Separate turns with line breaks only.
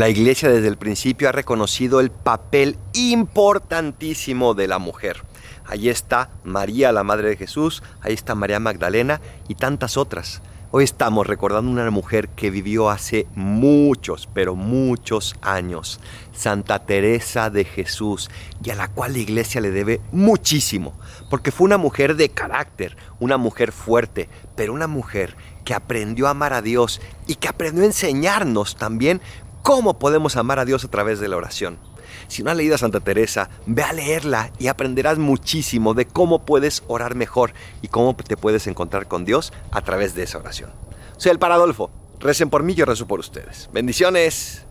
La iglesia desde el principio ha reconocido el papel importantísimo de la mujer. Ahí está María, la Madre de Jesús, ahí está María Magdalena y tantas otras. Hoy estamos recordando una mujer que vivió hace muchos, pero muchos años, Santa Teresa de Jesús, y a la cual la iglesia le debe muchísimo, porque fue una mujer de carácter, una mujer fuerte, pero una mujer que aprendió a amar a Dios y que aprendió a enseñarnos también cómo podemos amar a Dios a través de la oración. Si no has leído a Santa Teresa, ve a leerla y aprenderás muchísimo de cómo puedes orar mejor y cómo te puedes encontrar con Dios a través de esa oración. Soy el Paradolfo. Recen por mí, yo rezo por ustedes. Bendiciones.